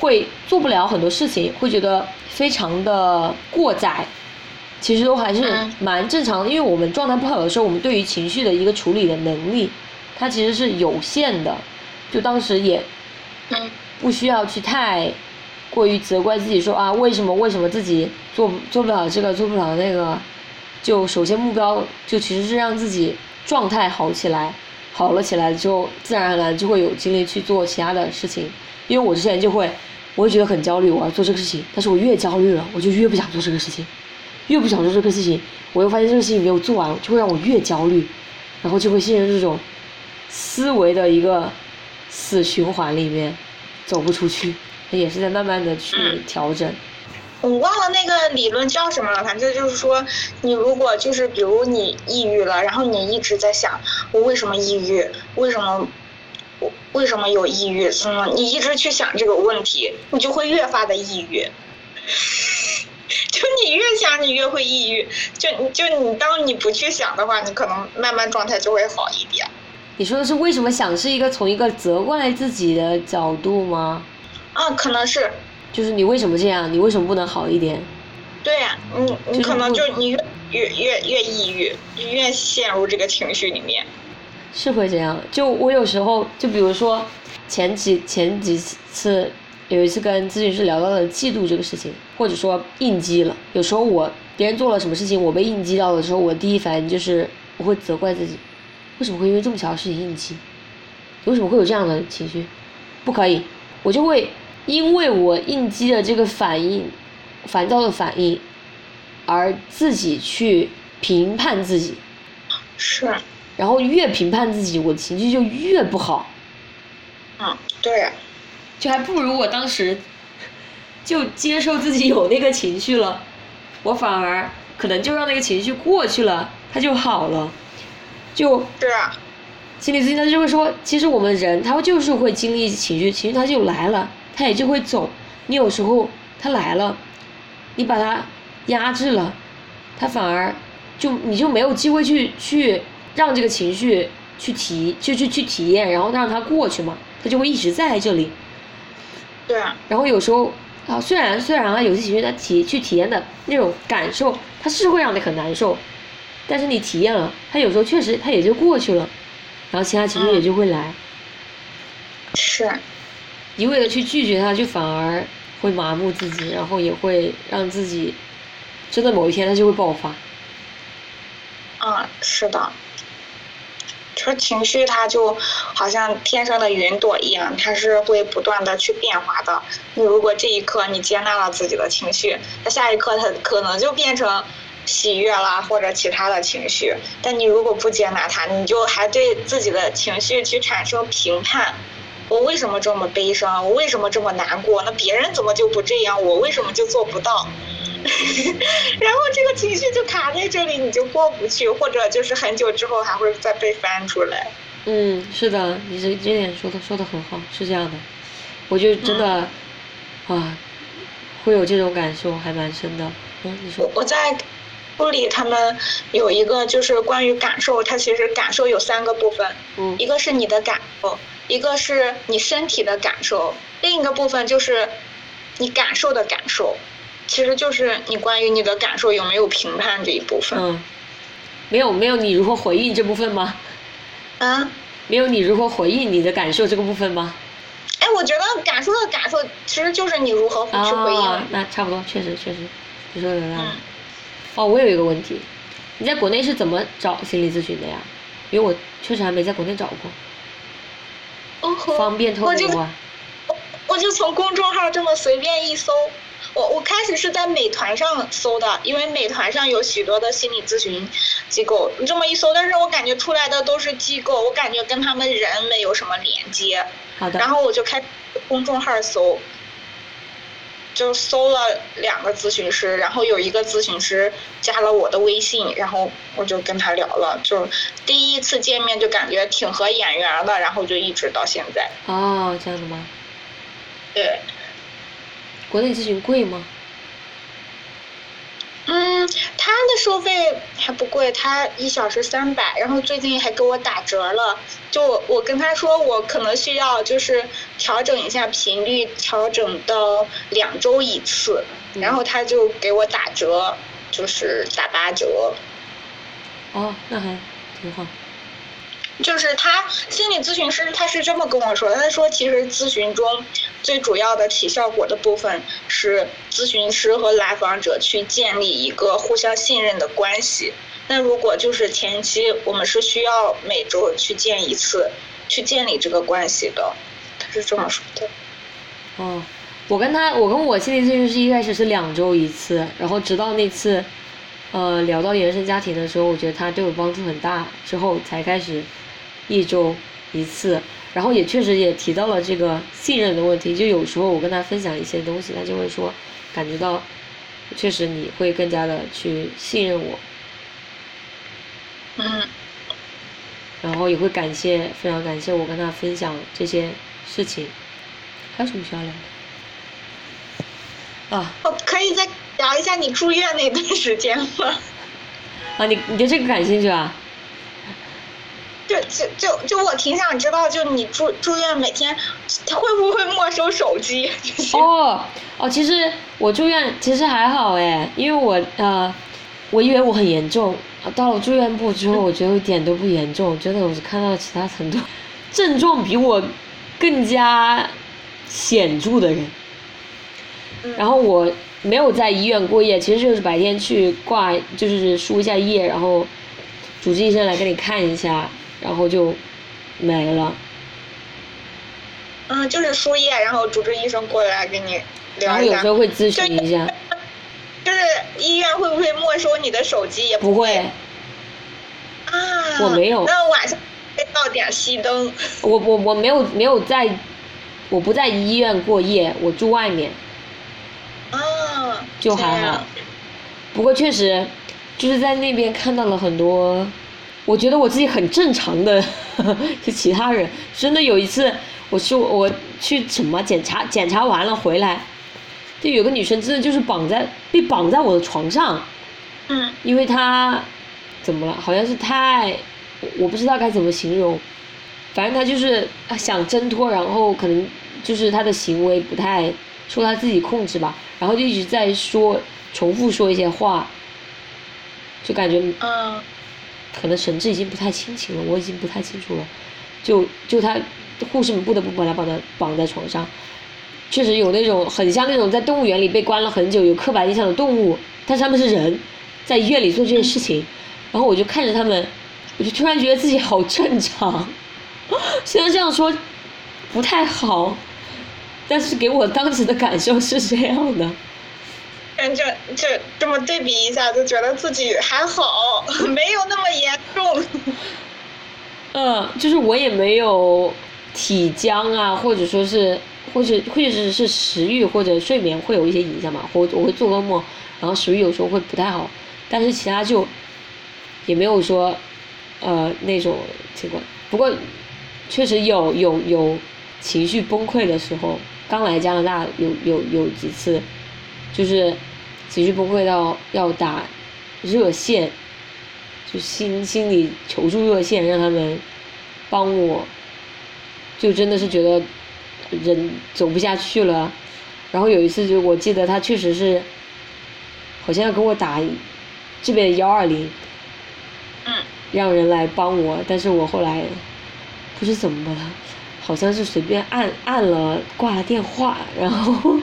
会做不了很多事情，会觉得非常的过载。其实都还是蛮正常的，因为我们状态不好的时候，我们对于情绪的一个处理的能力，它其实是有限的。就当时也，不需要去太过于责怪自己，说啊为什么为什么自己做做不了这个做不了那个。就首先目标就其实是让自己状态好起来，好了起来之后，自然而然就会有精力去做其他的事情。因为我之前就会，我会觉得很焦虑，我要做这个事情，但是我越焦虑了，我就越不想做这个事情。越不想做这个事情，我又发现这个事情没有做完，就会让我越焦虑，然后就会陷入这种思维的一个死循环里面，走不出去。也是在慢慢的去调整。我忘了那个理论叫什么了，反正就是说，你如果就是比如你抑郁了，然后你一直在想我为什么抑郁，为什么我为什么有抑郁，嗯，你一直去想这个问题，你就会越发的抑郁。[laughs] 就你越想，你越会抑郁。就就你当你不去想的话，你可能慢慢状态就会好一点。你说的是为什么想是一个从一个责怪自己的角度吗？啊，可能是。就是你为什么这样？你为什么不能好一点？对呀，你你可能就你越越越越抑郁，越陷入这个情绪里面。是会这样。就我有时候，就比如说前几前几次。有一次跟咨询师聊到了嫉妒这个事情，或者说应激了。有时候我别人做了什么事情，我被应激到的时候，我第一反应就是我会责怪自己，为什么会因为这么小的事情应激？为什么会有这样的情绪？不可以，我就会因为我应激的这个反应，烦躁的反应，而自己去评判自己。是。然后越评判自己，我的情绪就越不好。嗯，对。就还不如我当时就接受自己有那个情绪了，我反而可能就让那个情绪过去了，它就好了。就，是啊。心理咨询他就会说，其实我们人他就是会经历情绪，情绪他就来了，他也就会走。你有时候他来了，你把他压制了，他反而就你就没有机会去去让这个情绪去体就去去体验，然后让他过去嘛，他就会一直在这里。对啊，然后有时候啊，虽然虽然啊，有些情绪他体去体验的那种感受，他是会让你很难受，但是你体验了，他有时候确实他也就过去了，然后其他情绪也就会来。是。一味的去拒绝他，就反而会麻木自己，然后也会让自己真的某一天他就会爆发。嗯，是的。说情绪它就好像天上的云朵一样，它是会不断的去变化的。你如果这一刻你接纳了自己的情绪，那下一刻它可能就变成喜悦啦，或者其他的情绪。但你如果不接纳它，你就还对自己的情绪去产生评判：我为什么这么悲伤？我为什么这么难过？那别人怎么就不这样？我为什么就做不到？[laughs] 然后这个情绪就卡在这里，你就过不去，或者就是很久之后还会再被翻出来。嗯，是的，你这这点说的说的很好，是这样的。我就真的啊，会有这种感受，还蛮深的。嗯，你说我。我在书里他们有一个就是关于感受，它其实感受有三个部分，嗯一个是你的感受，一个是你身体的感受，另一个部分就是你感受的感受，其实就是你关于你的感受有没有评判这一部分。嗯，没有没有你如何回应这部分吗？啊，没有你如何回应你的感受这个部分吗？哎，我觉得感受的感受其实就是你如何去回应。啊，那差不多，确实确实，你说的有道理。嗯，哦，我有一个问题，你在国内是怎么找心理咨询的呀？因为我确实还没在国内找过，方便透露啊。我就从公众号这么随便一搜，我我开始是在美团上搜的，因为美团上有许多的心理咨询机构，你这么一搜，但是我感觉出来的都是机构，我感觉跟他们人没有什么连接，好的然。后我就开公众号搜，就搜了两个咨询师，然后有一个咨询师加了我的微信，然后我就跟他聊了，就第一次见面就感觉挺合眼缘的，然后就一直到现在，哦，这样的吗？对。国内咨询贵吗？嗯，他的收费还不贵，他一小时三百，然后最近还给我打折了。就我跟他说，我可能需要就是调整一下频率，调整到两周一次，嗯然后他就给我打折，就是打八折。哦，那还挺好。就是他心理咨询师他是这么跟我说，他说其实咨询中最主要的起效果的部分是咨询师和来访者去建立一个互相信任的关系。那如果就是前期我们是需要每周去见一次，去建立这个关系的，他是这么说的。哦，我跟他，我跟我心理咨询师一开始是两周一次，然后直到那次，呃，聊到原生家庭的时候，我觉得他对我帮助很大，之后才开始一周一次，然后也确实也提到了这个信任的问题，就有时候我跟他分享一些东西，他就会说，感觉到，确实你会更加的去信任我，嗯然后也会感谢，非常感谢我跟他分享这些事情，还有什么需要聊的？啊。我可以再聊一下你住院那段时间吗？啊，你你对这个感兴趣啊？就就就就我挺想知道，就你住住院每天，他会不会没收手机？哦哦，其实我住院其实还好哎，因为我呃，我以为我很严重，啊到了住院部之后，我觉得我一点都不严重，真的我是看到其他很多症状比我更加显著的人。然后我没有在医院过夜，其实就是白天去挂，就是输一下液，然后主治医生来给你看一下，然后就没了。嗯，就是输液，然后主治医生过来给你聊一下然后有时。候会咨询一下，就是医院会不会没收你的手机？也不会，啊。我没有那晚上到点熄灯。我我我没有没有在，我不在医院过夜，我住外面，啊。就还好。不过确实，就是在那边看到了很多，我觉得我自己很正常的，[laughs] 就其他人。真的有一次，我去我去什么检查检查完了回来，就有个女生真的就是绑在被绑在我的床上，嗯。因为她怎么了？好像是太，我我不知道该怎么形容，反正她就是啊想挣脱，然后可能就是她的行为不太受她自己控制吧，然后就一直在说重复说一些话，就感觉嗯可能神志已经不太清醒了，我已经不太清楚了，就就他护士们不得不把他绑在绑在床上，确实有那种很像那种在动物园里被关了很久有刻板印象的动物，但是他们是人，在医院里做这件事情，然后我就看着他们，我就突然觉得自己好正常，[laughs] 虽然这样说不太好，但是给我当时的感受是这样的。感觉就这么对比一下，就觉得自己还好，没有那么严重。嗯，就是我也没有体僵啊，或者说是，或者或者是是食欲或者睡眠会有一些影响嘛，我我会做噩梦，然后食欲有时候会不太好，但是其他就也没有说呃那种情况，不过确实有有有情绪崩溃的时候，刚来加拿大有有有几次，就是情绪崩溃到要打热线，就心心理求助热线，让他们帮我，就真的是觉得人走不下去了。然后有一次就我记得他确实是，好像要给我打这边幺二零，嗯，让人来帮我，但是我后来不知怎么了，好像是随便按按了挂了电话，然后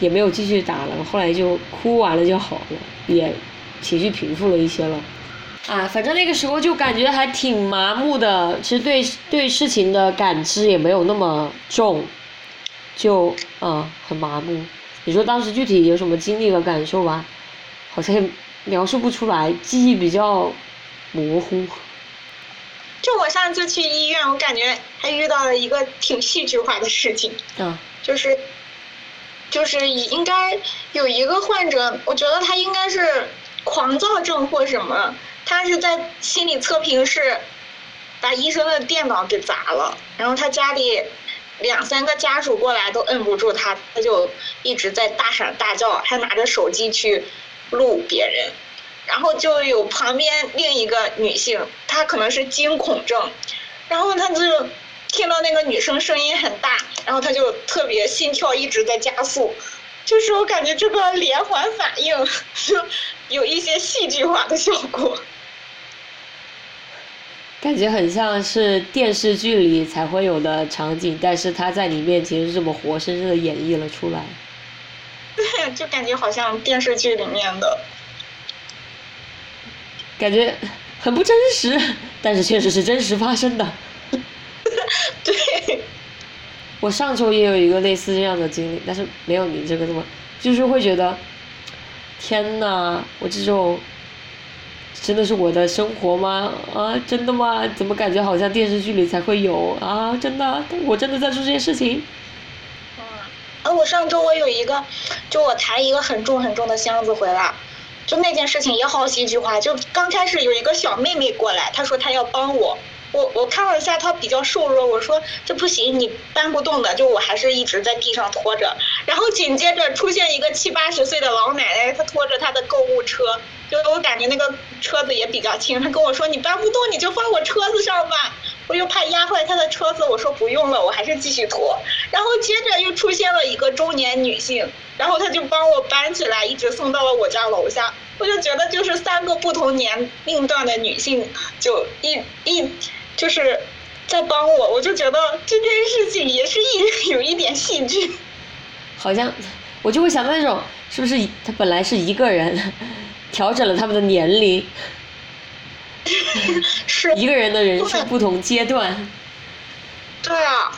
也没有继续打了，后来就哭完了就好了，也情绪平复了一些了。啊，反正那个时候就感觉还挺麻木的，其实对对事情的感知也没有那么重，就嗯很麻木。你说当时具体有什么经历和感受吧，好像也描述不出来，记忆比较模糊。就我上次去医院，我感觉还遇到了一个挺戏剧化的事情，啊就是就是应该有一个患者，我觉得他应该是狂躁症或什么，他是在心理测评室把医生的电脑给砸了，然后他家里两三个家属过来都摁不住他，他就一直在大喊大叫，还拿着手机去录别人。然后就有旁边另一个女性，她可能是惊恐症，然后她就听到那个女生声音很大，然后他就特别心跳一直在加速，就是我感觉这个连环反应 [laughs] 就有一些戏剧化的效果。感觉很像是电视剧里才会有的场景，但是他在你面前是这么活生生的演绎了出来。对，[laughs] 就感觉好像电视剧里面的。感觉很不真实，但是确实是真实发生的。[laughs] 对，我上周也有一个类似这样的经历，但是没有你这个那么，就是会觉得，天呐，我这种真的是我的生活吗？啊，真的吗？怎么感觉好像电视剧里才会有啊？真的，我真的在做这件事情。嗯，啊，我上周我有一个，就我抬一个很重很重的箱子回来。就那件事情也好戏剧化，就刚开始有一个小妹妹过来，她说她要帮我，我我看了一下她比较瘦弱，我说这不行，你搬不动的，就我还是一直在地上拖着。然后紧接着出现一个七八十岁的老奶奶，她拖着她的购物车，就我感觉那个车子也比较轻，她跟我说你搬不动你就放我车子上吧，我又怕压坏她的车子，我说不用了，我还是继续拖。然后接着又出现了一个中年女性。然后她就帮我搬起来，一直送到了我家楼下。我就觉得就是三个不同年龄段的女性，就一一就是在帮我。我就觉得这件事情也是一有一点戏剧。好像我就会想到那种，是不是他本来是一个人，调整了他们的年龄，[laughs] 是一个人的人生不同阶段。对啊，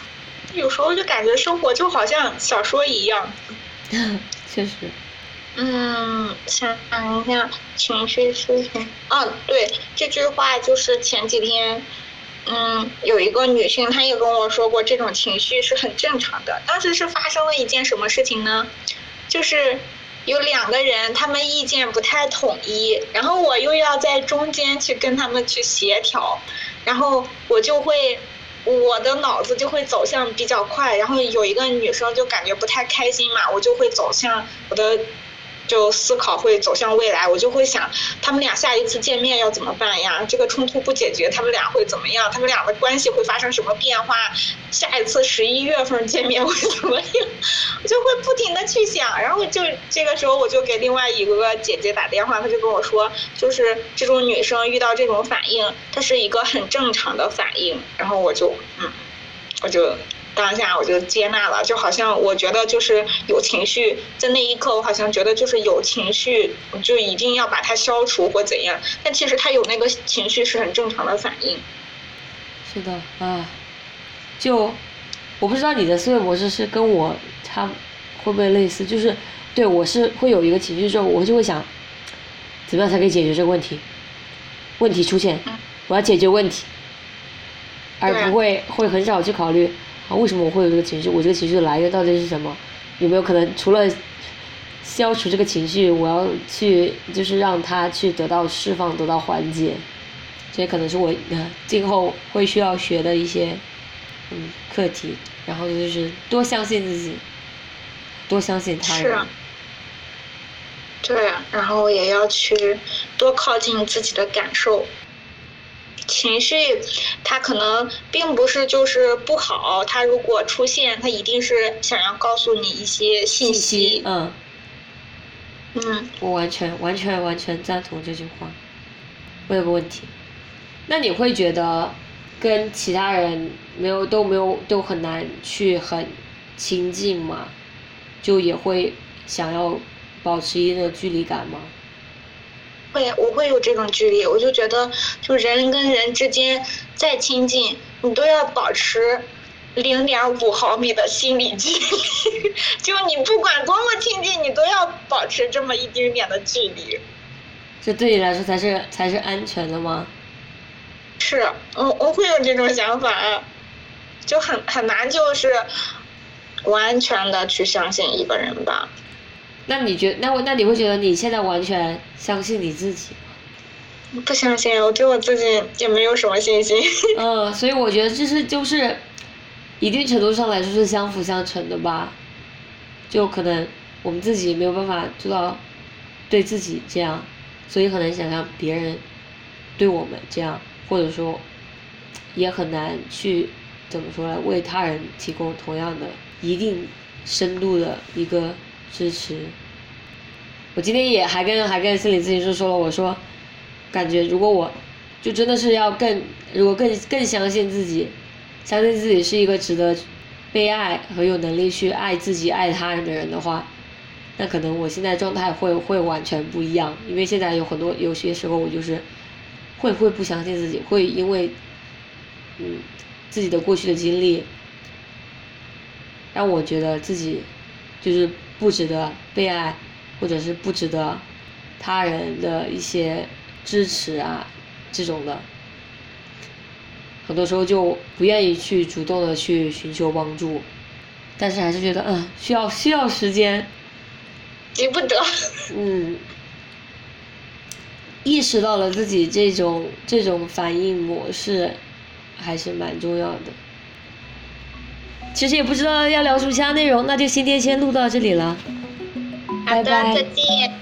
有时候就感觉生活就好像小说一样。[laughs] 确实。嗯，想想一下情绪事情。嗯，对，这句话就是前几天，嗯，有一个女性，她也跟我说过，这种情绪是很正常的。当时是发生了一件什么事情呢？就是有两个人，他们意见不太统一，然后我又要在中间去跟他们去协调，然后我就会。我的脑子就会走向比较快，然后有一个女生就感觉不太开心嘛，我就会走向我的，就思考会走向未来，我就会想他们俩下一次见面要怎么办呀？这个冲突不解决，他们俩会怎么样？他们俩的关系会发生什么变化？下一次十一月份见面会怎么样？我就会不停的去想，然后就这个时候我就给另外一个姐姐打电话，她就跟我说，就是这种女生遇到这种反应，它是一个很正常的反应，然后我就嗯，我就当下我就接纳了，就好像我觉得就是有情绪，在那一刻我好像觉得就是有情绪，我就一定要把它消除或怎样，但其实他有那个情绪是很正常的反应。是的啊，就我不知道你的思维模式是跟我差会不会类似，就是对我是会有一个情绪之后，我就会想，怎么样才可以解决这个问题？问题出现，我要解决问题，而不会会很少去考虑为什么我会有这个情绪，我这个情绪的来源到底是什么？有没有可能除了消除这个情绪，我要去就是让它去得到释放，得到缓解？这可能是我今后会需要学的一些嗯课题，然后就是多相信自己，多相信他人。是啊。对，然后也要去多靠近自己的感受。情绪，它可能并不是就是不好，它如果出现，它一定是想要告诉你一些信息。嗯。嗯。我完全完全完全赞同这句话。我有个问题，那你会觉得跟其他人没有都没有都很难去很亲近吗？就也会想要保持一定的距离感吗？会，我会有这种距离，我就觉得，就人跟人之间再亲近，你都要保持零点五毫米的心理距离。[laughs] 就你不管多么亲近，你都要保持这么一丁点的距离。这对你来说才是才是安全的吗？是，我我会有这种想法，就很很难就是完全的去相信一个人吧。那你觉那我那你会觉得你现在完全相信你自己吗？不相信，我对我自己也没有什么信心。[laughs] 嗯，所以我觉得这是就是一定程度上来说是相辅相成的吧。就可能我们自己没有办法做到对自己这样，所以很难想象别人对我们这样，或者说也很难去怎么说呢？为他人提供同样的一定深度的一个。支持。我今天也还跟还跟心理咨询师说了，我说，感觉如果我，就真的是要更，如果更更相信自己，相信自己是一个值得被爱和有能力去爱自己、爱他人的人的话，那可能我现在状态会会完全不一样。因为现在有很多有些时候我就是，会会不相信自己，会因为，嗯，自己的过去的经历，让我觉得自己，就是。不值得被爱，或者是不值得他人的一些支持啊，这种的，很多时候就不愿意去主动的去寻求帮助，但是还是觉得嗯，需要需要时间，急不得。[laughs] 嗯，意识到了自己这种这种反应模式，还是蛮重要的。其实也不知道要聊什么其他内容，那就今天先录到这里了，拜拜。再见。